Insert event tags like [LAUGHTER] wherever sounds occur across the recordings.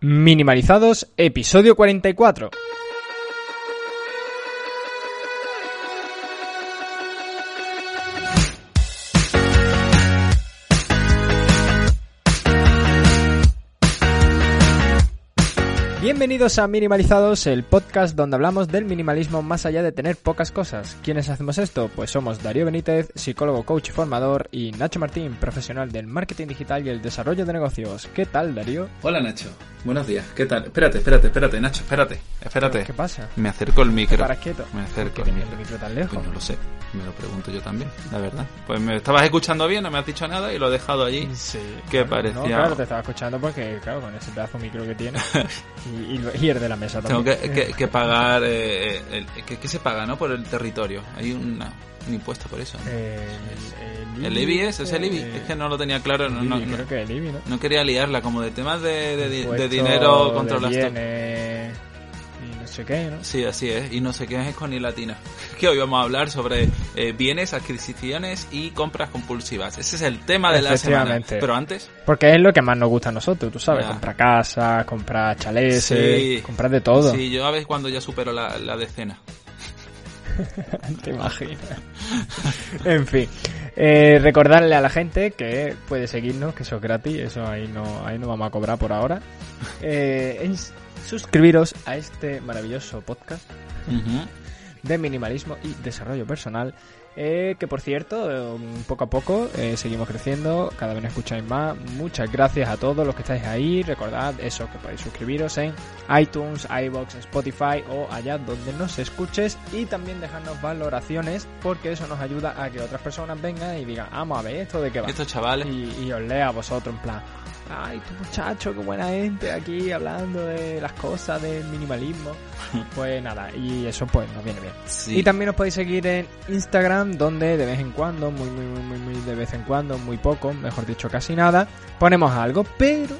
Minimalizados, episodio 44. Bienvenidos a Minimalizados, el podcast donde hablamos del minimalismo más allá de tener pocas cosas. ¿Quiénes hacemos esto? Pues somos Darío Benítez, psicólogo, coach y formador, y Nacho Martín, profesional del marketing digital y el desarrollo de negocios. ¿Qué tal, Darío? Hola, Nacho. Buenos días. ¿Qué tal? Espérate, espérate, espérate, Nacho, espérate. Espérate. ¿Qué pasa? Me acerco el micro. ¿Para quieto? Me acerco ¿Por el micro. el micro tan lejos? Pues no lo sé. Me lo pregunto yo también, la verdad. Pues me estabas escuchando bien, no me has dicho nada y lo he dejado allí. Sí. Que claro, parecía- No, claro, te estaba escuchando porque, claro, con ese pedazo de micro que tiene. [LAUGHS] y, y, el de la mesa Tengo también. que, que- que pagar. Eh, el, que, que se paga, ¿no? Por el territorio. Hay una- un impuesto por eso. ¿no? Eh, el, ¿El IBI es? ¿Es el IBI? eh, Es que no lo tenía claro. No, no, creo que el IBI, ¿no? no quería liarla, como de temas de, de, de dinero de bienes y no sé qué, ¿no? Sí, así es. Y no sé qué es con y latina. [LAUGHS] Que hoy vamos a hablar sobre eh, bienes, adquisiciones y compras compulsivas. Ese es el tema de la semana. Pero antes, Porque es lo que más nos gusta a nosotros, tú sabes. Ya. Comprar casas, comprar chalés, Sí. comprar de todo. sí, yo a veces cuando ya supero la, la decena. [LAUGHS] Te imaginas. en fin. Eh, recordarle a la gente que puede seguirnos, que eso es gratis, eso ahí no, ahí no vamos a cobrar por ahora. Eh, es suscribiros a este maravilloso podcast de minimalismo y desarrollo personal. Eh, que por cierto, eh, poco a poco eh, seguimos creciendo, cada vez nos escucháis más. Muchas gracias a todos los que estáis ahí. Recordad eso, que podéis suscribiros en iTunes, iBox, Spotify o allá donde nos escuches. Y también dejarnos valoraciones, porque eso nos ayuda a que otras personas vengan y digan, vamos a ver esto de qué va. Estos chavales. Y, y os lea a vosotros en plan, ay, tu muchacho, qué buena gente aquí hablando de las cosas del minimalismo. [LAUGHS] pues nada, y eso pues nos viene bien. Sí. Y también os podéis seguir en Instagram, donde de vez en cuando, muy, muy, muy, muy, muy de vez en cuando, muy poco, mejor dicho, casi nada, ponemos algo, pero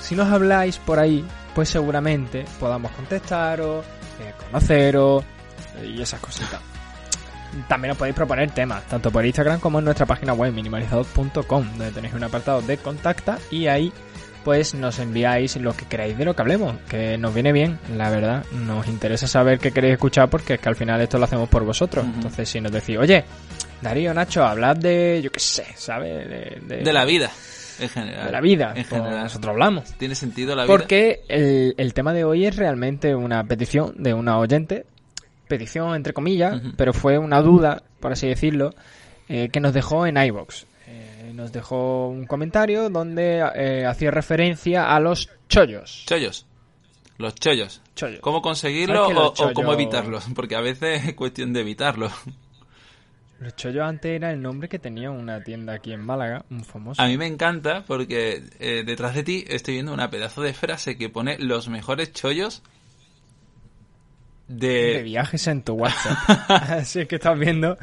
si nos habláis por ahí, pues seguramente podamos contestaros, eh, conoceros eh, y esas cositas. También os podéis proponer temas, tanto por Instagram como en nuestra página web minimalizados.com, donde tenéis un apartado de contacta y ahí pues nos enviáis lo que queráis de lo que hablemos, que nos viene bien, la verdad. Nos interesa saber qué queréis escuchar porque es que al final esto lo hacemos por vosotros. Entonces, si nos decís, oye, Darío, Nacho, hablad de, yo qué sé, ¿sabes? De, de- De la vida, en general. de la vida. En general. nosotros hablamos. ¿Tiene sentido la vida? Porque el, el tema de hoy es realmente una petición de una oyente, petición entre comillas, pero fue una duda, por así decirlo, eh, que nos dejó en iBox. nos dejó un comentario donde eh, hacía referencia a los chollos. Chollos. Los chollos. Chollos. ¿Cómo conseguirlo ¿Sabes que los o, cómo evitarlos? [LAUGHS] Porque a veces es cuestión de evitarlo. Los chollos antes era el nombre que tenía una tienda aquí en Málaga, un famoso. A mí me encanta porque eh, detrás de ti estoy viendo una pedazo de frase que pone los mejores chollos de de... viajes en tu WhatsApp. [LAUGHS] [LAUGHS] Así es que estás viendo,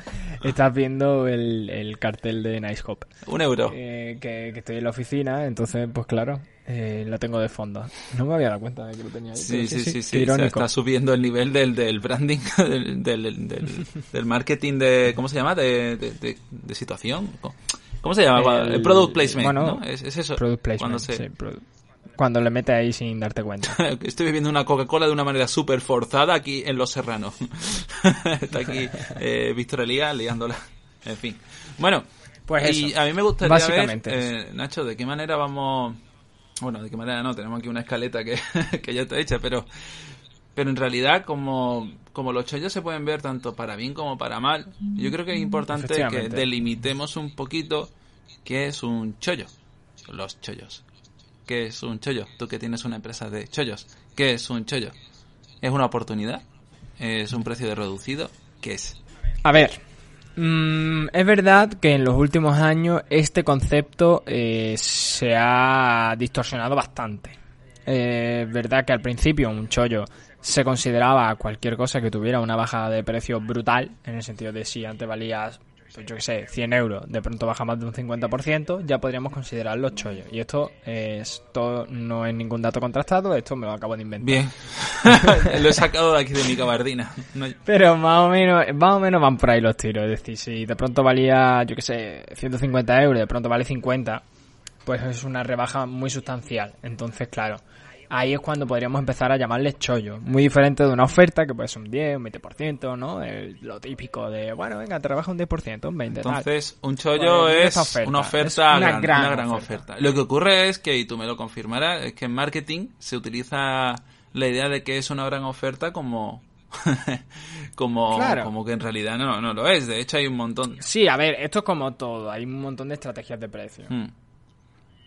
estás viendo el, el cartel de Nice Hop. Un euro. Eh, que, que estoy en la oficina, entonces, pues claro, eh, lo tengo de fondo. No me había dado cuenta de que lo tenía ahí. Sí, sí, sí, sí. o sea, está subiendo el nivel del, del branding, [LAUGHS] del, del, marketing de... ¿Cómo se llama? De, de, situación. ¿Cómo se llama? El- El, product placement, bueno, ¿no? Es, es eso. Product placement, se- sí, cuando le metes ahí sin darte cuenta. [LAUGHS] Estoy bebiendo una Coca-Cola de una manera súper forzada aquí en Los Serranos. [LAUGHS] Está aquí eh, Víctor Elías liándola. En fin. Bueno, Pues y eso, a mí me gustaría básicamente ver, eh, Nacho, de qué manera vamos... Bueno, de qué manera no, tenemos aquí una escaleta que, [LAUGHS] que ya está hecha, pero... Pero en realidad, como, como los chollos se pueden ver tanto para bien como para mal, yo creo que es importante que delimitemos un poquito qué es un chollo. Los chollos. ¿Qué es un chollo? Tú que tienes una empresa de chollos. ¿Qué es un chollo? ¿Es una oportunidad? ¿Es un precio de reducido? ¿Qué es? A ver, mm, es verdad que en los últimos años este concepto eh, se ha distorsionado bastante. Eh, verdad que al principio un chollo se consideraba cualquier cosa que tuviera una bajada de precio brutal, en el sentido de si antes valías, pues yo que sé, 100 euros, de pronto baja más de un 50%, ya podríamos considerarlo chollo. Y esto, esto no es ningún dato contrastado, esto me lo acabo de inventar. Bien. [LAUGHS] lo he sacado de aquí de mi cabardina. No- Pero más o menos, más o menos van por ahí los tiros. Es decir, si de pronto valía, yo que sé, 150 euros, de pronto vale 50, pues es una rebaja muy sustancial. Entonces, claro, ahí es cuando podríamos empezar a llamarle chollo. Muy diferente de una oferta que puede ser un 10, un 20%, ¿no? El- lo típico de, bueno, venga, te rebaja un 10%, un 20%. tal. Entonces, un chollo es oferta, una es oferta, una gran, gran una gran oferta. oferta. Lo que ocurre es que, y tú me lo confirmarás, es que en marketing se utiliza la idea de que es una gran oferta como [LAUGHS] como, Claro. como que en realidad no, no lo es. De hecho, hay un montón. Sí, a ver, esto es como todo. Hay un montón de estrategias de precio. Hmm.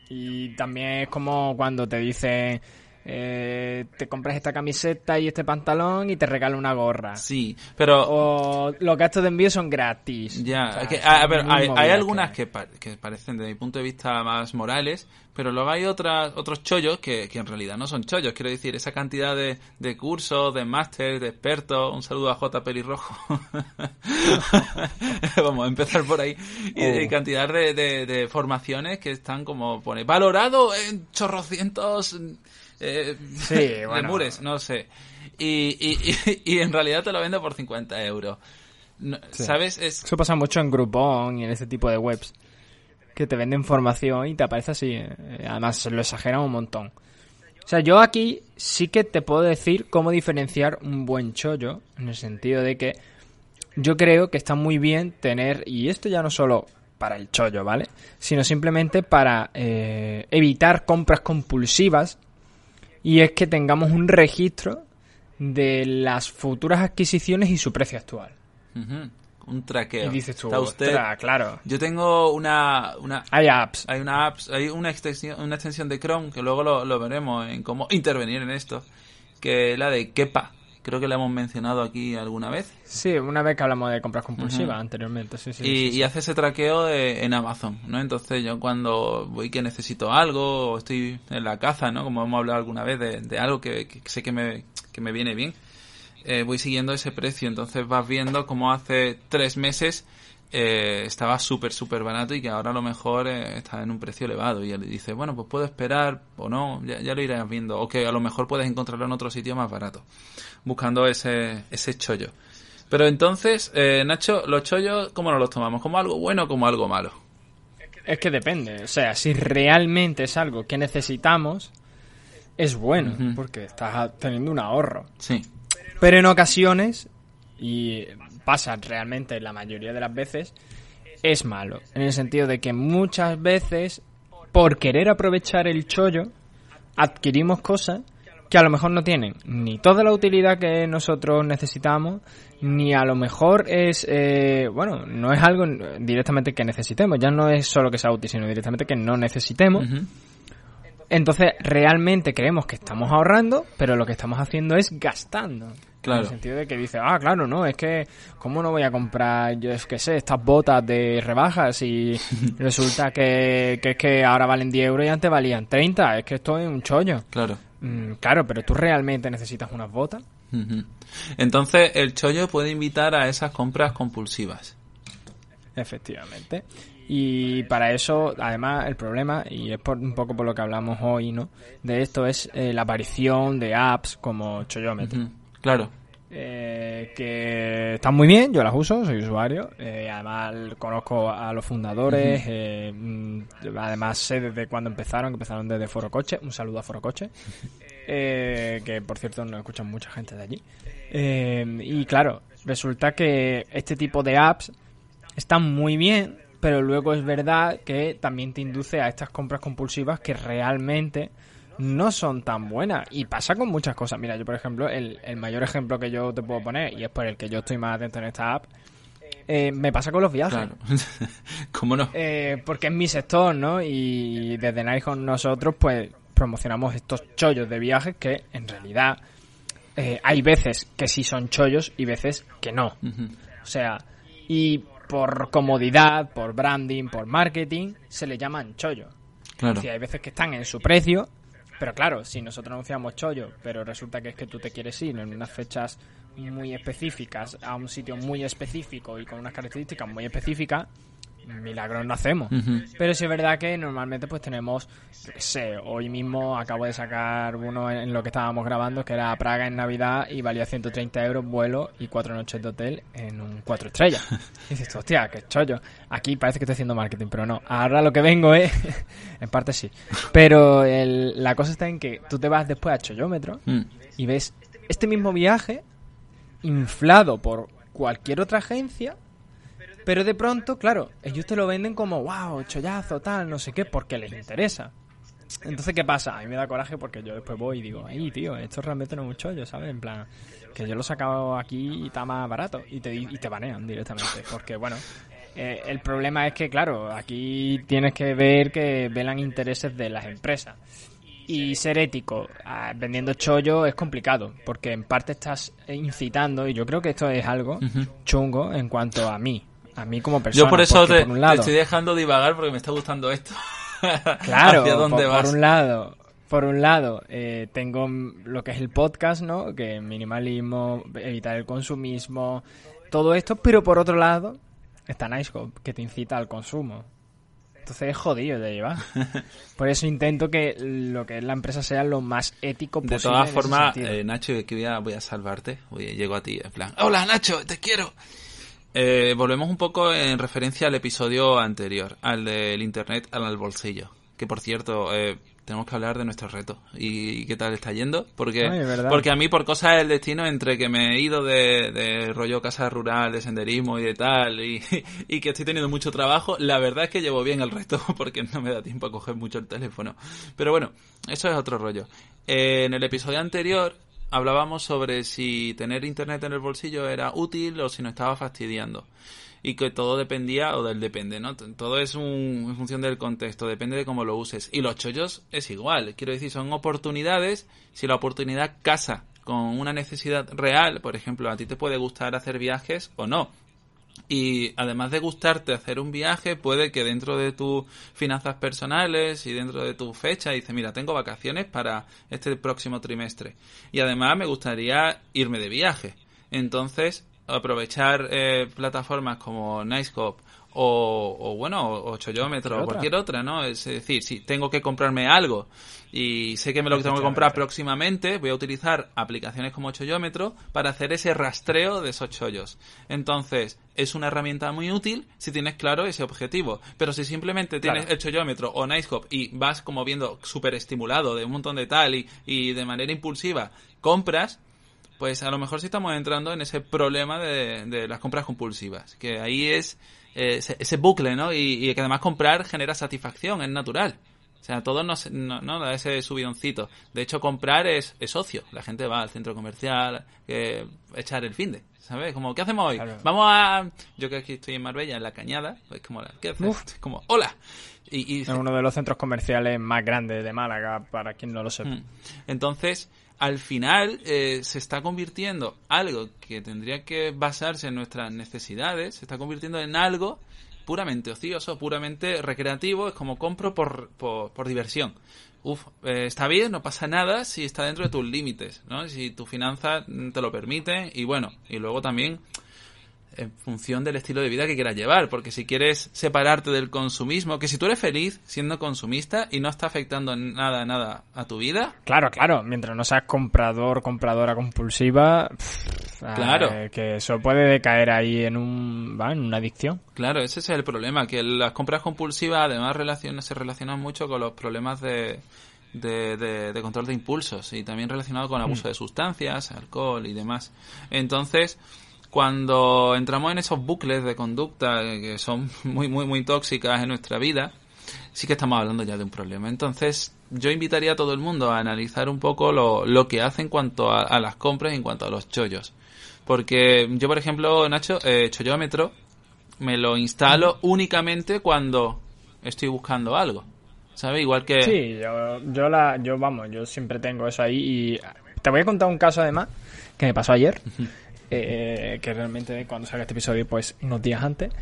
Y también es como cuando te dicen, eh, te compras esta camiseta y este pantalón y te regalo una gorra. Sí, pero O los gastos de envío son gratis. Ya, O sea, que, a, a ver, hay, algunas que- pa- que parecen desde mi punto de vista más morales, pero luego hay otras, otros chollos que, que en realidad no son chollos. Quiero decir, esa cantidad de, de cursos, de máster, de expertos, un saludo a J. Pelirrojo. [LAUGHS] Vamos a empezar por ahí. Y de Oh. cantidad de, de, de formaciones que están como, pone, valorado en chorrocientos eh, Sí, [LAUGHS] bueno. no sé. Y, y, y, y en realidad te lo vendo por 50 euros. No, ¿Sabes? Es, Eso pasa mucho en Groupon y en ese tipo de webs. Que te venden formación y te aparece así. eh, Además, lo exageran un montón. O sea, yo aquí sí que te puedo decir cómo diferenciar un buen chollo. En el sentido de que yo creo que está muy bien tener. Y esto ya no solo para el chollo, ¿vale? Sino simplemente para eh, evitar compras compulsivas. Y es que tengamos un registro de las futuras adquisiciones y su precio actual. Un traqueo. Y dices tú, Está usted... "Ostras, claro. Yo tengo una, una Hay apps. hay una apps, hay una extensión, una extensión de Chrome que luego lo, lo veremos en cómo intervenir en esto, que es la de Kepa. Creo que la hemos mencionado aquí alguna vez. Sí, una vez que hablamos de compras compulsivas anteriormente, sí, sí. y, sí, sí. y hace ese traqueo de- en Amazon, ¿no? Entonces yo cuando voy que necesito algo o estoy en la caza, ¿no? Como hemos hablado alguna vez de, de algo que, que sé que me, que me viene bien, eh, voy siguiendo ese precio. Entonces vas viendo como hace tres meses eh, estaba súper, súper barato y que ahora a lo mejor eh, está en un precio elevado. Y él dice, bueno, pues puedo esperar o no, ya, ya lo irás viendo. O que a lo mejor puedes encontrarlo en otro sitio más barato, buscando ese, ese chollo. Pero entonces, eh, Nacho, los chollos, ¿cómo nos los tomamos? ¿Como algo bueno o como algo malo? Es que depende. O sea, si realmente es algo que necesitamos, es bueno, porque estás teniendo un ahorro. Sí. Pero en ocasiones, y pasa realmente la mayoría de las veces, es malo. En el sentido de que muchas veces, por querer aprovechar el chollo, adquirimos cosas que a lo mejor no tienen ni toda la utilidad que nosotros necesitamos, ni a lo mejor es, eh, bueno, no es algo directamente que necesitemos, ya no es solo que sea útil, sino directamente que no necesitemos. Entonces, realmente creemos que estamos ahorrando, pero lo que estamos haciendo es gastando. Claro. En el sentido de que dice, ah, claro, no, es que, ¿cómo no voy a comprar, yo es que sé, estas botas de rebajas y [LAUGHS] resulta que, que es que ahora valen 10 euros y antes valían 30? Es que esto es un chollo. Claro. Mm, claro, pero tú realmente necesitas unas botas. Entonces, el chollo puede invitar a esas compras compulsivas. Efectivamente. Y para eso, además, el problema, y es por, un poco por lo que hablamos hoy, ¿no? De esto es eh, la aparición de apps como Choyometry. Claro. eh, que están muy bien, yo las uso, soy usuario, eh, además conozco a los fundadores, eh, mm, además sé desde cuándo empezaron, que empezaron desde Foro Coche, un saludo a Foro Coche, [LAUGHS] eh, que por cierto nos escuchan mucha gente de allí. Eh, y claro, resulta que este tipo de apps están muy bien, pero luego es verdad que también te induce a estas compras compulsivas que realmente no son tan buenas. Y pasa con muchas cosas. Mira, yo por ejemplo, el, el mayor ejemplo que yo te puedo poner, y es por el que yo estoy más atento en esta app, eh, me pasa con los viajes. Claro. [LAUGHS] ¿Cómo no? Eh, porque es mi sector, ¿no? Y desde Nikon nosotros, pues, promocionamos estos chollos de viajes que, en realidad, eh, hay veces que sí son chollos y veces que no. O sea, y por comodidad, por branding, por marketing, se le llaman chollos. Claro. Es decir, hay veces que están en su precio, Pero claro, si nosotros anunciamos chollo, pero resulta que es que tú te quieres ir en unas fechas muy específicas, a un sitio muy específico y con unas características muy específicas, milagros no hacemos. Pero sí es verdad que normalmente pues tenemos, sé, hoy mismo acabo de sacar uno en lo que estábamos grabando, que era Praga en Navidad y valía 130 euros vuelo y cuatro noches de hotel en un cuatro estrellas. [LAUGHS] Y dices, hostia, qué chollo. Aquí parece que estoy haciendo marketing, pero no. Ahora lo que vengo es, [LAUGHS] en parte sí. Pero el- la cosa está en que tú te vas después a Chollómetro Mm. y ves este mismo viaje inflado por cualquier otra agencia, pero de pronto, claro, ellos te lo venden como, wow, chollazo, tal, no sé qué, porque les interesa. Entonces, ¿qué pasa? A mí me da coraje porque yo después voy y digo, ay, tío, esto realmente no es un chollo, ¿sabes? En plan, que yo lo he sacado aquí y está más barato. Y te, y te banean directamente. Porque, bueno, eh, el problema es que, claro, aquí tienes que ver que velan intereses de las empresas. Y ser ético ah, vendiendo chollo es complicado, porque en parte estás incitando, y yo creo que esto es algo chungo en cuanto a mí, a mí como persona. Yo por eso te, por un te estoy dejando divagar porque me está gustando esto. [LAUGHS] Claro, ¿Hacia dónde por, vas? por un lado, por un lado eh, tengo lo que es el podcast, ¿no? Que minimalismo, evitar el consumismo, todo esto, pero por otro lado está Nicehop, que te incita al consumo. Entonces es jodido de llevar. [LAUGHS] Por eso intento que lo que es la empresa sea lo más ético posible. De todas formas, eh, Nacho, que voy a, voy a salvarte. Oye, llego a ti, en plan, hola Nacho, te quiero. Eh, volvemos un poco en referencia al episodio anterior, al del internet al bolsillo. Que por cierto, eh, tenemos que hablar de nuestro reto. ¿Y qué tal está yendo? Porque, Ay, porque a mí, por cosas del destino, entre que me he ido de, de rollo casa rural, de senderismo y de tal, y, [LAUGHS] y que estoy teniendo mucho trabajo, la verdad es que llevo bien el reto, [LAUGHS] porque no me da tiempo a coger mucho el teléfono. Pero bueno, eso es otro rollo. Eh, en el episodio anterior hablábamos sobre si tener internet en el bolsillo era útil o si nos estaba fastidiando. Y que todo dependía, o del depende, ¿no? Todo es un, en función del contexto, depende de cómo lo uses. Y los chollos es igual, quiero decir, son oportunidades. Si la oportunidad casa con una necesidad real, por ejemplo, a ti te puede gustar hacer viajes o no. Y además de gustarte hacer un viaje, puede que dentro de tus finanzas personales y dentro de tu fecha, dices, mira, tengo vacaciones para este próximo trimestre. Y además me gustaría irme de viaje. Entonces, aprovechar eh, plataformas como Nicecop o, o bueno, o, o Chollómetro o cualquier otra, ¿no? Es decir, si tengo que comprarme algo y sé que me lo tengo que comprar próximamente, voy a utilizar aplicaciones como Chollómetro para hacer ese rastreo de esos chollos. Entonces, es una herramienta muy útil si tienes claro ese objetivo. Pero si simplemente tienes Claro. el Chollómetro o Nicehop y vas como viendo súper estimulado de un montón de tal y, y de manera impulsiva compras, pues a lo mejor sí estamos entrando en ese problema de, de las compras compulsivas. Que ahí es eh, ese, ese bucle, ¿no? Y, y que además comprar genera satisfacción, es natural. O sea, todo nos, no, no da ese subidoncito. De hecho, comprar es, es ocio. La gente va al centro comercial, eh, echar el fin de, ¿sabes? Como, ¿qué hacemos hoy? Claro. Vamos a... Yo que aquí estoy en Marbella, en la Cañada, pues como, ¿qué haces? Uf. Como, hola. Y, y Es uno de los centros comerciales más grandes de Málaga, para quien no lo sepa. Mm. Entonces, al final eh, se está convirtiendo algo que tendría que basarse en nuestras necesidades, se está convirtiendo en algo puramente ocioso, puramente recreativo, es como compro por, por, diversión. Uf, eh, está bien, no pasa nada si está dentro de tus límites, ¿no? Si tu finanza mm, te lo permite y bueno, y luego también en función del estilo de vida que quieras llevar, porque si quieres separarte del consumismo, que si tú eres feliz siendo consumista y no está afectando nada, nada a tu vida, Claro, claro, mientras no seas comprador, compradora compulsiva, pff, Claro. eh, que eso puede decaer ahí en un, va, en una adicción. Claro, ese es el problema, que las compras compulsivas además relaciona- se relacionan mucho con los problemas de, de, de- de control de impulsos y también relacionado con abuso de sustancias, alcohol y demás. Entonces, cuando entramos en esos bucles de conducta que son [LAUGHS] muy, muy, muy tóxicas en nuestra vida, sí que estamos hablando ya de un problema. Entonces, yo invitaría a todo el mundo a analizar un poco lo, lo que hace en cuanto a, a las compras y en cuanto a los chollos. Porque yo, por ejemplo, Nacho, eh, chollómetro, me lo instalo únicamente cuando estoy buscando algo. ¿Sabes? Igual que... Sí, yo, yo, la, yo, vamos, yo siempre tengo eso ahí y te voy a contar un caso además que me pasó ayer, eh, que realmente cuando salga este episodio, pues unos días antes.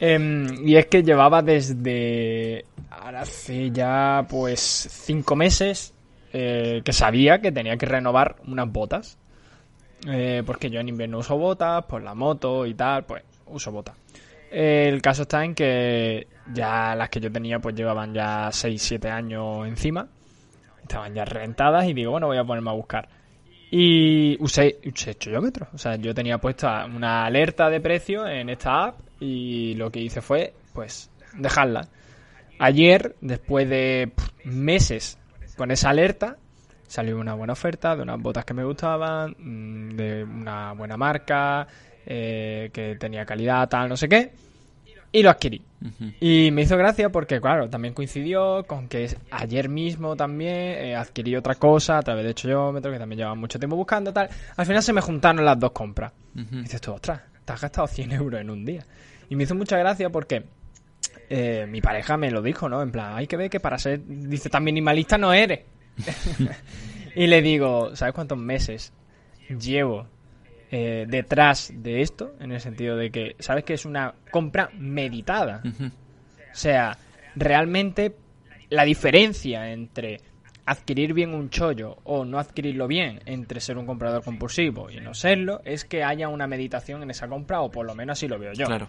Em, y es que llevaba desde ahora hace ya pues cinco meses eh, que sabía que tenía que renovar unas botas. Eh, porque yo en invierno uso botas, por la moto y tal, pues uso botas. El caso está en que ya las que yo tenía pues llevaban ya 6-7 años encima. Estaban ya rentadas y digo, bueno, voy a ponerme a buscar. Y usé, usé cholómetro. O sea, yo tenía puesta una alerta de precio en esta app y lo que hice fue, pues, dejarla. Ayer, después de meses con esa alerta, salió una buena oferta de unas botas que me gustaban, mm, de una buena marca, eh, que tenía calidad, tal, no sé qué, y lo adquirí. Y me hizo gracia porque, claro, también coincidió con que ayer mismo también eh, adquirí otra cosa a través de Cholómetro, que también llevaba mucho tiempo buscando, tal. Al final se me juntaron las dos compras. Ujú. Y dices tú, ostras, te has gastado 100 euros en un día. Y me hizo mucha gracia porque eh, mi pareja me lo dijo, ¿no? En plan, hay que ver que para ser, dice, tan minimalista no eres. [LAUGHS] y le digo, ¿sabes cuántos meses llevo eh, detrás de esto? En el sentido de que, ¿sabes que es una compra meditada? O sea, realmente la diferencia entre adquirir bien un chollo o no adquirirlo bien, entre ser un comprador compulsivo y no serlo, es que haya una meditación en esa compra, o por lo menos así lo veo yo. Claro.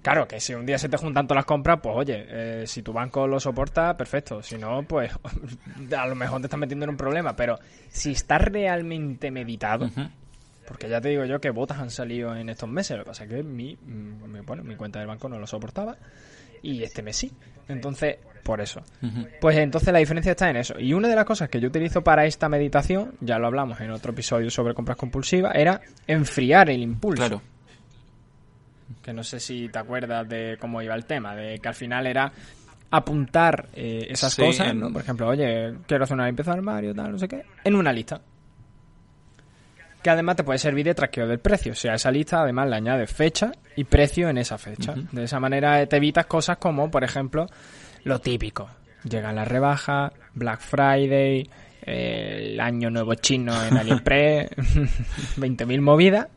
Claro, que si un día se te juntan todas las compras, pues oye, eh, si tu banco lo soporta, perfecto. Si no, pues [LAUGHS] a lo mejor te estás metiendo en un problema. Pero si estás realmente meditado. Porque ya te digo yo que botas han salido en estos meses, lo que pasa es que mi, mi- bueno, mi cuenta del banco no lo soportaba y este mes sí. Entonces, por eso. Pues entonces la diferencia está en eso. Y una de las cosas que yo utilizo para esta meditación, ya lo hablamos en otro episodio sobre compras compulsivas, era enfriar el impulso. Claro. Que no sé si te acuerdas de cómo iba el tema, de que al final era apuntar eh, esas Sí, cosas, en- ¿no? Por ejemplo, oye, quiero hacer una limpieza de armario, tal, no sé qué, en una lista. Que además te puede servir de traqueo del precio. O sea, a esa lista además le añades fecha y precio en esa fecha. De esa manera te evitas cosas como, por ejemplo, lo típico. Llegan las rebajas, Black Friday, eh, el año nuevo chino en AliExpress, [LAUGHS] 20.000 movidas.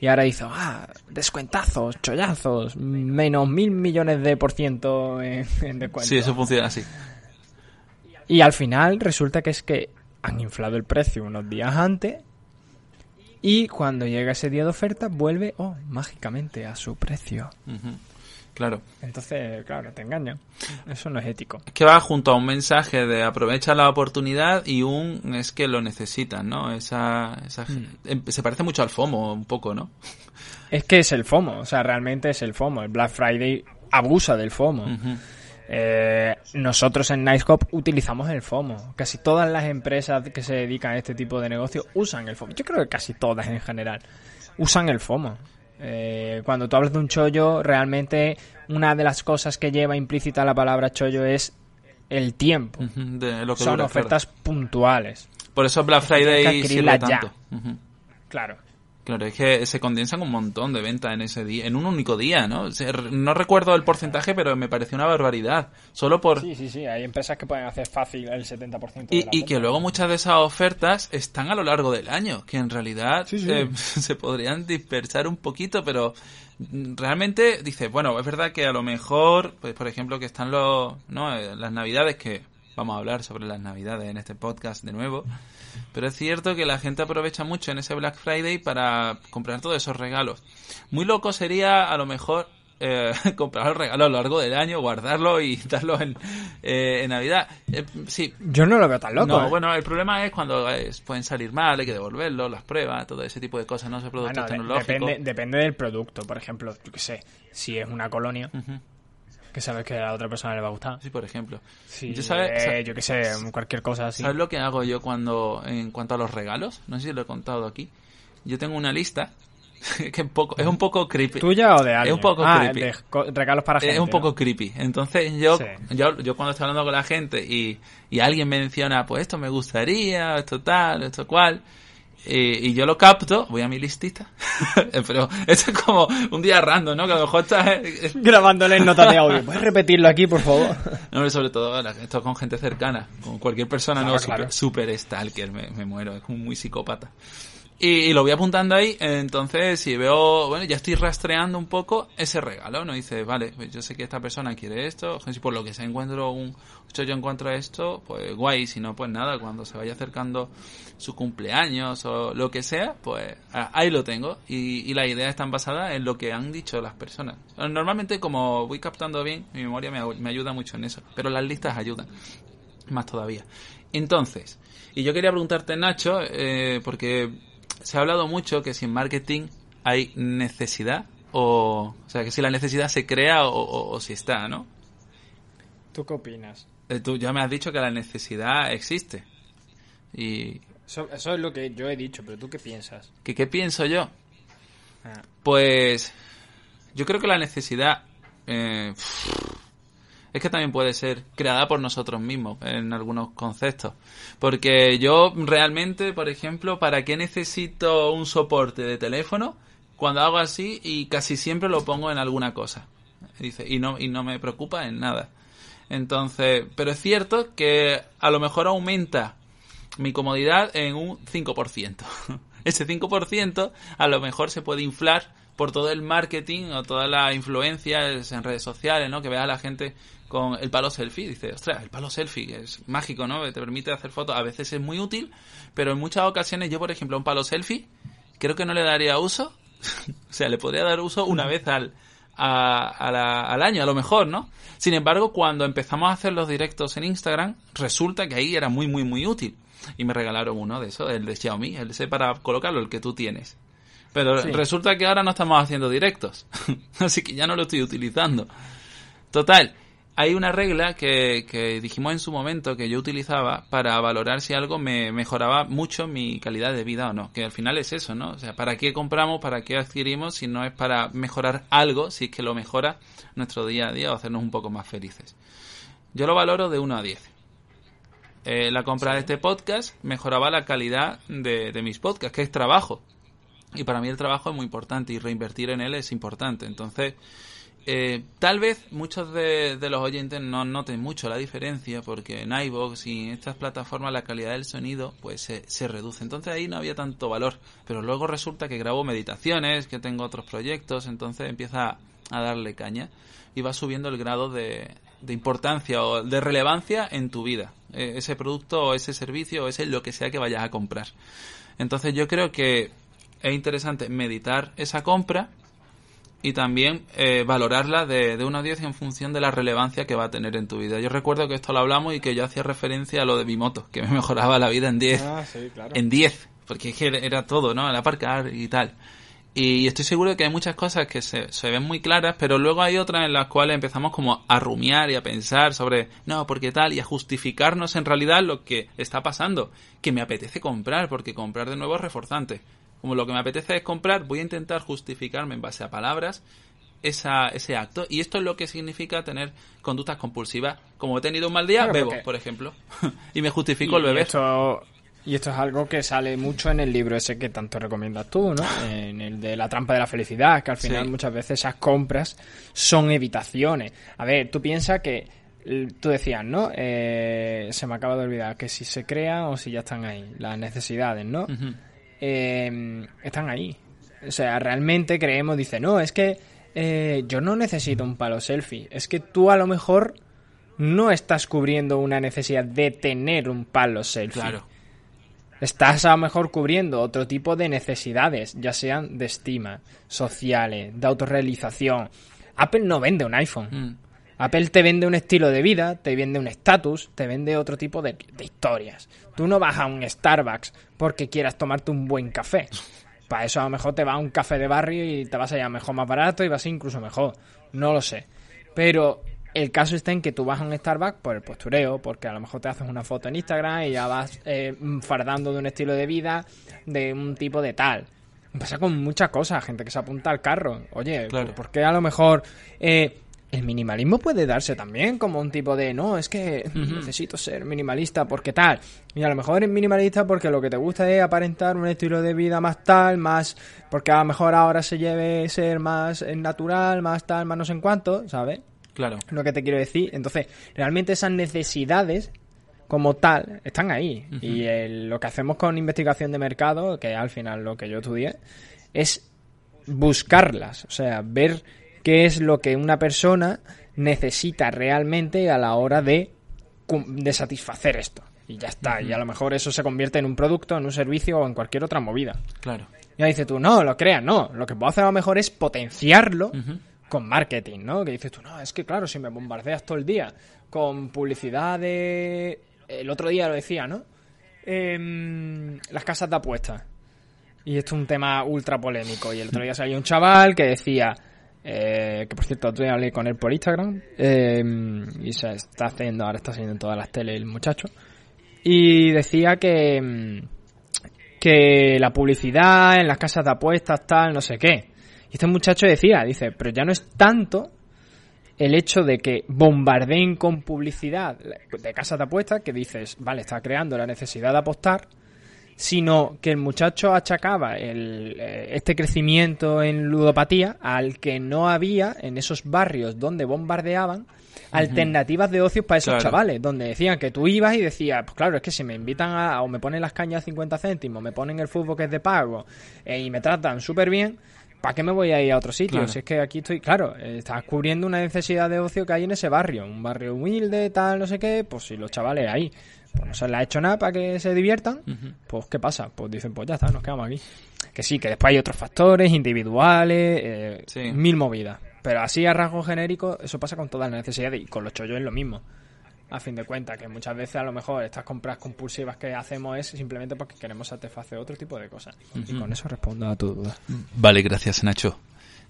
Y ahora dice, ah, descuentazos, chollazos, menos mil millones de por ciento en, en descuento. Sí, eso funciona así. Y al final resulta que es que han inflado el precio unos días antes y cuando llega ese día de oferta vuelve, oh, mágicamente a su precio. Claro. Entonces, claro, te engañan. Eso no es ético. Es que va junto a un mensaje de aprovecha la oportunidad y un es que lo necesitan, ¿no? Esa, esa em- se parece mucho al FOMO un poco, ¿no? Es que es el FOMO, o sea, realmente es el FOMO. El Black Friday abusa del FOMO. Eh, nosotros en Nicecop utilizamos el FOMO. Casi todas las empresas que se dedican a este tipo de negocio usan el FOMO. Yo creo que casi todas en general usan el FOMO. Eh, cuando tú hablas de un chollo, realmente una de las cosas que lleva implícita la palabra chollo es el tiempo. Ujú, De lo que Son dura, ofertas puntuales. Por eso Black Friday sirve ya. tanto. Ujú. Claro. Claro, es que se condensan un montón de ventas en ese día, en un único día, ¿no? No recuerdo el porcentaje, pero me pareció una barbaridad. Solo por... Sí, sí, sí. Hay empresas que pueden hacer fácil el 70% de Y, la y que luego muchas de esas ofertas están a lo largo del año, que en realidad Sí, sí. eh, [LAUGHS] se podrían dispersar un poquito, pero realmente dice, bueno, es verdad que a lo mejor, pues por ejemplo, que están los, ¿no? Eh, las navidades, que vamos a hablar sobre las navidades en este podcast de nuevo, pero es cierto que la gente aprovecha mucho en ese Black Friday para comprar todos esos regalos. Muy loco sería a lo mejor eh, [LAUGHS] comprar el regalo a lo largo del año, guardarlo y [LAUGHS] darlo en, eh, en Navidad. Eh, sí, Yo no lo veo tan loco. no, ¿eh? bueno, el problema es cuando pueden salir mal, hay que devolverlo, las pruebas, todo ese tipo de cosas, no sé, productos Bueno, de- tecnológicos. depende, depende del producto. Por ejemplo, yo qué sé, si es una colonia, Ujú. Que sabes que a la otra persona le va a gustar. Sí, por ejemplo. Si, Yo sabes- eh, sa- yo qué sé, cualquier cosa así. ¿Sabes lo que hago yo cuando, en cuanto a los regalos? No sé si lo he contado aquí. Yo tengo una lista [LAUGHS] que un poco, es un poco creepy. ¿Tuya o de alguien? un poco ah, creepy. de regalos para gente. es un poco ¿no? creepy. Entonces yo, Sí. yo, yo cuando estoy hablando con la gente y, y alguien menciona, pues esto me gustaría, esto tal, esto cual, eh, y yo lo capto, voy a mi listita. [LAUGHS] [LAUGHS] Pero esto es como un día random, ¿no? Que a lo mejor estás... eh, Grabándole en notas de [LAUGHS] audio. ¿Puedes repetirlo aquí, por favor? No, pero sobre todo esto con gente cercana, con cualquier persona, Claro, no, claro. super, super stalker, me, me muero, es como muy psicópata. Y, lo voy apuntando ahí, entonces si veo, bueno, ya estoy rastreando un poco ese regalo, ¿no? Dice, vale, pues yo sé que esta persona quiere esto, si por lo que se encuentro un, yo encuentro esto, pues guay, si no, pues nada, cuando se vaya acercando su cumpleaños o lo que sea, pues ahí lo tengo. Y, y la idea está basada en lo que han dicho las personas. Normalmente como voy captando bien, mi memoria me, me ayuda mucho en eso, pero las listas ayudan más todavía. Entonces, y yo quería preguntarte, Nacho, eh, porque se ha hablado mucho que si en marketing hay necesidad, o, o sea, que si la necesidad se crea o, si está, ¿no? ¿Tú qué opinas? Eh, tú ya me has dicho que la necesidad existe. Y... Eso, es lo que yo he dicho, pero ¿tú qué piensas? ¿Qué, qué pienso yo? Ah. Pues yo creo que la necesidad... Eh, es que también puede ser creada por nosotros mismos en algunos conceptos. Porque yo realmente, por ejemplo, ¿para qué necesito un soporte de teléfono? Cuando hago así y casi siempre lo pongo en alguna cosa. Dice, y no, y no me preocupa en nada. Entonces, pero es cierto que a lo mejor aumenta mi comodidad en un 5%. [LAUGHS] Ese 5% a lo mejor se puede inflar por todo el marketing o toda la influencia en redes sociales, ¿no? Que vea a la gente con el palo selfie. Dice, ostras, el palo selfie es mágico, ¿no? Te permite hacer fotos. A veces es muy útil, pero en muchas ocasiones yo, por ejemplo, un palo selfie, creo que no le daría uso. [LAUGHS] o sea, le podría dar uso una vez al, al año, a lo mejor, ¿no? Sin embargo, cuando empezamos a hacer los directos en Instagram, resulta que ahí era muy, muy, muy útil. Y me regalaron uno de esos, el de Xiaomi, el de para colocarlo, el que tú tienes. Pero resulta que ahora no estamos haciendo directos. [LAUGHS] Así que ya no lo estoy utilizando. Total, hay una regla que, dijimos en su momento que yo utilizaba para valorar si algo me mejoraba mucho mi calidad de vida o no. Que al final es eso, ¿no? O sea, ¿para qué compramos, para qué adquirimos si no es para mejorar algo, si es que lo mejora nuestro día a día o hacernos un poco más felices? Yo lo valoro de 1 a 10. Eh, la compra de este podcast mejoraba la calidad de, de mis podcasts, que es trabajo. Y para mí el trabajo es muy importante y reinvertir en él es importante. Entonces, eh, tal vez muchos de, los oyentes no noten mucho la diferencia porque en iVoox y en estas plataformas la calidad del sonido pues se, reduce. Entonces ahí no había tanto valor. Pero luego resulta que grabo meditaciones, que tengo otros proyectos, entonces empieza a darle caña y va subiendo el grado de, importancia o de relevancia en tu vida. E, ese producto o ese servicio o ese lo que sea que vayas a comprar. Entonces yo creo que es interesante meditar esa compra y también eh, valorarla de, de 1 a 10 en función de la relevancia que va a tener en tu vida. Yo recuerdo que esto lo hablamos y que yo hacía referencia a lo de mi moto, que me [LAUGHS] mejoraba la vida en 10. Ah, sí, claro. En 10, porque era todo, ¿no? El aparcar y tal. Y estoy seguro de que hay muchas cosas que se, se, ven muy claras, pero luego hay otras en las cuales empezamos como a rumiar y a pensar sobre, no, porque tal, y a justificarnos en realidad lo que está pasando, que me apetece comprar, porque comprar de nuevo es reforzante como lo que me apetece es comprar, voy a intentar justificarme en base a palabras esa, ese acto. Y esto es lo que significa tener conductas compulsivas. Como he tenido un mal día, bebo, por ejemplo. [LAUGHS] y me justifico el beber. Esto, y esto es algo que sale mucho en el libro ese que tanto recomiendas tú, ¿no? En el de la trampa de la felicidad, que al final muchas veces esas compras son evitaciones. A ver, tú piensas que tú decías, ¿no? Eh, se me acaba de olvidar que si se crean o si ya están ahí, las necesidades, ¿no? Eh, están ahí. O sea, realmente creemos, dice, no, es que eh, yo no necesito un palo selfie. Es que tú a lo mejor no estás cubriendo una necesidad de tener un palo selfie. Claro. Estás a lo mejor cubriendo otro tipo de necesidades, ya sean de estima, sociales, de autorrealización. Apple no vende un iPhone. Mm. Apple te vende un estilo de vida, te vende un estatus, te vende otro tipo de, historias. Tú no vas a un Starbucks porque quieras tomarte un buen café. Para eso a lo mejor te va a un café de barrio y te vas allá mejor más barato y vas incluso mejor. No lo sé. Pero el caso está en que tú vas a un Starbucks por el postureo, porque a lo mejor te haces una foto en Instagram y ya vas eh, fardando de un estilo de vida de un tipo de tal. Pasa con muchas cosas, gente que se apunta al carro. Oye, ¿por qué a lo mejor eh, el minimalismo puede darse también como un tipo de, no, es que necesito ser minimalista porque tal. Y a lo mejor eres minimalista porque lo que te gusta es aparentar un estilo de vida más tal, más, porque a lo mejor ahora se lleve ser más natural, más tal, más no sé en cuánto, ¿sabes? Claro. Lo que te quiero decir. Entonces, realmente esas necesidades como tal están ahí. Y el- lo que hacemos con investigación de mercado, que al final lo que yo estudié, es buscarlas. O sea, ver qué es lo que una persona necesita realmente a la hora de, satisfacer esto. Y ya está. Y a lo mejor eso se convierte en un producto, en un servicio o en cualquier otra movida. Claro. Ya dices tú, no, lo creas, no. Lo que puedo hacer a lo mejor es potenciarlo con marketing, ¿no? Que dices tú, no, es que claro, si me bombardeas todo el día con publicidad de... El otro día lo decía, ¿no? Em, las casas de apuestas. Y esto es un tema ultra polémico. Y el otro día salió un chaval que decía... eh, que por cierto, otro día hablé con él por Instagram. em, y se está haciendo, ahora está saliendo en todas las teles el muchacho. Y decía que... em, que la publicidad en las casas de apuestas, tal, no sé qué. Y este muchacho decía, dice, pero ya no es tanto el hecho de que bombardeen con publicidad de casas de apuestas, que dices, vale, está creando la necesidad de apostar, sino que el muchacho achacaba el, eh, este crecimiento en ludopatía al que no había en esos barrios donde bombardeaban alternativas de ocio para esos Claro. chavales, donde decían que tú ibas y decías, pues claro, es que si me invitan a, o me ponen las cañas a 50 céntimos, me ponen el fútbol que es de pago eh, y me tratan súper bien, ¿para qué me voy a ir a otro sitio? Claro. Si es que aquí estoy, claro, eh, estás cubriendo una necesidad de ocio que hay en ese barrio, un barrio humilde, tal, no sé qué, pues si los chavales ahí, pues no se les ha hecho nada para que se diviertan, pues ¿qué pasa? Pues dicen, pues ya está, nos quedamos aquí. Que sí, que después hay otros factores individuales, eh, Sí. mil movidas. Pero así a rasgo genérico, eso pasa con todas las necesidades y con los chollos es lo mismo. A fin de cuentas, que muchas veces a lo mejor estas compras compulsivas que hacemos es simplemente porque queremos satisfacer otro tipo de cosas. Y con eso respondo a tu duda. Vale, gracias, Nacho.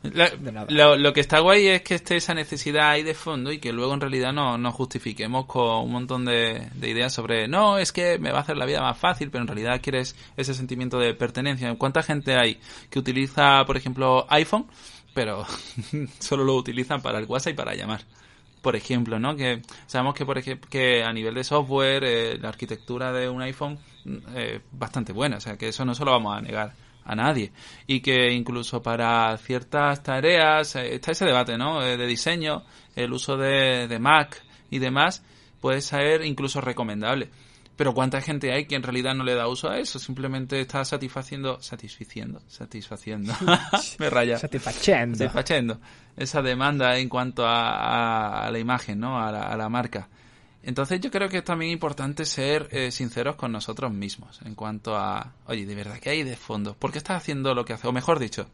La- De nada. lo, lo que está guay es que esté esa necesidad ahí de fondo y que luego en realidad no nos justifiquemos con un montón de, de ideas sobre no, es que me va a hacer la vida más fácil, pero en realidad quieres ese sentimiento de pertenencia. ¿Cuánta gente hay que utiliza, por ejemplo, iPhone, pero [LAUGHS] solo lo utilizan para el WhatsApp y para llamar? Por ejemplo, ¿no? Que sabemos que, por ejemplo, que a nivel de software, eh, la arquitectura de un iPhone mm, es bastante buena. O sea, que eso no se lo vamos a negar a nadie. Y que incluso para ciertas tareas, eh, está ese debate, ¿no? Eh, de diseño, el uso de, de Mac y demás, puede ser incluso recomendable. Pero ¿cuánta gente hay que en realidad no le da uso a eso? Simplemente está satisfaciendo, satisfaciendo, satisfaciendo. [LAUGHS] Me raya Satisfaciendo. satisfaciendo esa demanda en cuanto a, a- a la imagen, ¿no? A la, a la marca. Entonces yo creo que es también importante ser eh, sinceros con nosotros mismos en cuanto a, oye, de verdad, ¿qué hay de fondo? ¿Por qué estás haciendo lo que haces? O mejor dicho,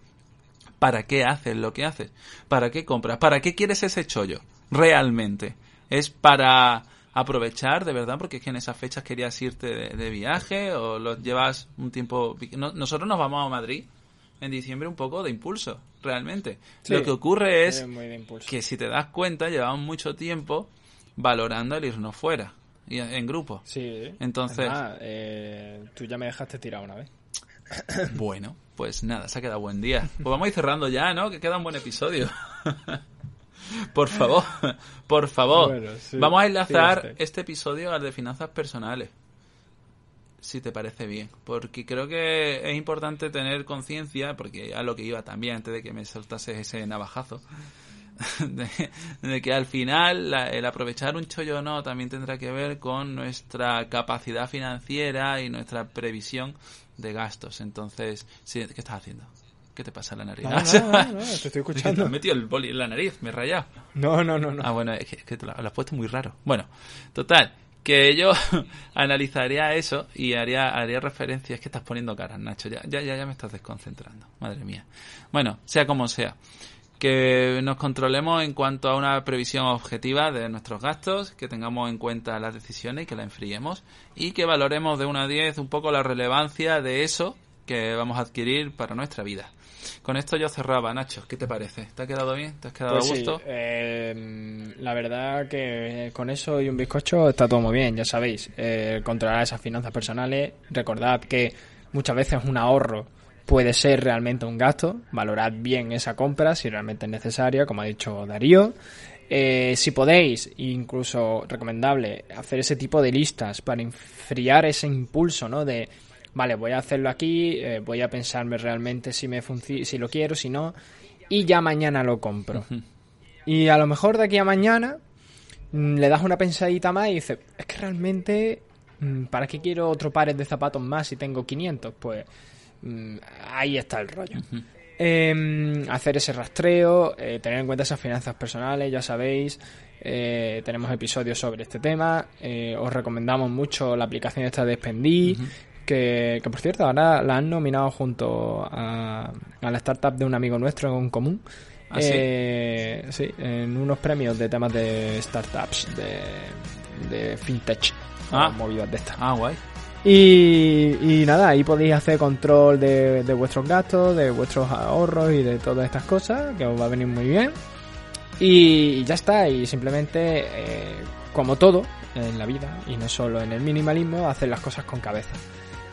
¿para qué haces lo que haces? ¿Para qué compras? ¿Para qué quieres ese chollo? Realmente. ¿Es para aprovechar, de verdad? Porque es que en esas fechas querías irte de, de viaje o lo llevas un tiempo... no- nosotros nos vamos a Madrid en diciembre un poco de impulso, realmente. Sí. Lo que ocurre es que si te das cuenta, llevamos mucho tiempo valorando el irnos fuera y en grupo. Sí. Entonces- eh, tú ya me dejaste tirar una vez. Bueno, pues nada, se ha quedado buen día. Pues vamos a ir cerrando ya, ¿no? Que queda un buen episodio. [LAUGHS] por favor, [LAUGHS] por favor. Bueno, sí, vamos a enlazar este episodio al de finanzas personales. Si te parece bien. Porque creo que es importante tener conciencia, porque a lo que iba también antes de que me soltases ese navajazo. [LAUGHS] De, de que al final la- el aprovechar un chollo o no también tendrá que ver con nuestra capacidad financiera y nuestra previsión de gastos. Entonces, ¿qué estás haciendo? ¿Qué te pasa en la nariz? No, no, no, no, te estoy [LAUGHS] escuchando. has metido el boli en la nariz, me he rayado. No, no, no, no. Ah, bueno, es que, es que te lo, lo has puesto muy raro. Bueno, total, que yo [LAUGHS] analizaría eso y haría, haría referencia. Es que estás poniendo caras, Nacho. Ya, ya, ya, ya me estás desconcentrando. Madre mía. Bueno, sea como sea. Que nos controlemos en cuanto a una previsión objetiva de nuestros gastos, que tengamos en cuenta las decisiones y que las enfriemos, y que valoremos de 1 a 10 un poco la relevancia de eso que vamos a adquirir para nuestra vida. Con esto yo cerraba, Nacho. ¿Qué te parece? ¿Te ha quedado bien? ¿Te has quedado Pues a sí, gusto? eh, la verdad que con eso y un bizcocho está todo muy bien, ya sabéis. Eh, controlar esas finanzas personales. Recordad que muchas veces un ahorro puede ser realmente un gasto. Valorad bien esa compra si realmente es necesaria, como ha dicho Darío. Eh, si podéis, incluso recomendable, hacer ese tipo de listas para enfriar ese impulso, ¿no? De, vale, voy a hacerlo aquí, eh, voy a pensarme realmente si me si lo quiero, si no, y ya mañana lo compro. Y a lo mejor de aquí a mañana mm, le das una pensadita más y dices, es que realmente, mm, ¿para qué quiero otro pares de zapatos más si tengo 500? Pues mm, ahí está el rollo. Em, hacer ese rastreo, eh, tener en cuenta esas finanzas personales, ya sabéis. eh, tenemos episodios sobre este tema. eh, os recomendamos mucho la aplicación esta de Spendí. Que, que, por cierto, ahora la han nominado junto a, a la startup de un amigo nuestro en común. ¿Ah, sí? Eh, sí, en unos premios de temas de startups, de, de fintech, Ah. movidas de estas. Ah, guay. Y, y nada, ahí podéis hacer control de, de vuestros gastos, de vuestros ahorros y de todas estas cosas, que os va a venir muy bien. Y, ya está, y simplemente, eh, como todo en la vida, y no solo en el minimalismo, hacer las cosas con cabeza.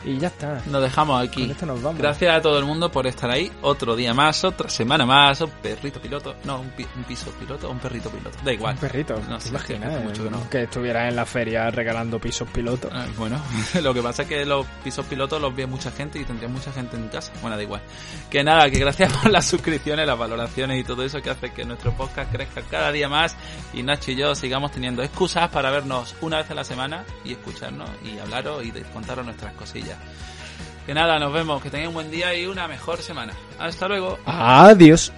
Y ya está. Nos dejamos aquí. Con esto nos vamos. Gracias a todo el mundo por estar ahí. Otro día más, otra semana más. Un perrito piloto. No, un, pi- un piso piloto un perrito piloto. Da igual. Un perrito, No ¿te sé, hace mucho que no. que estuvieras en la feria regalando pisos pilotos. Ah, Bueno, [LAUGHS] lo que pasa es que los pisos pilotos los ve mucha gente y tendría mucha gente en casa. Bueno, da igual. Que nada, que gracias [LAUGHS] por las suscripciones, las valoraciones y todo eso que hace que nuestro podcast crezca cada día más y Nacho y yo sigamos teniendo excusas para vernos una vez a la semana y escucharnos y hablaros y contaros nuestras cosillas. Que nada, nos vemos, que tengáis un buen día y una mejor semana. Hasta luego. Adiós.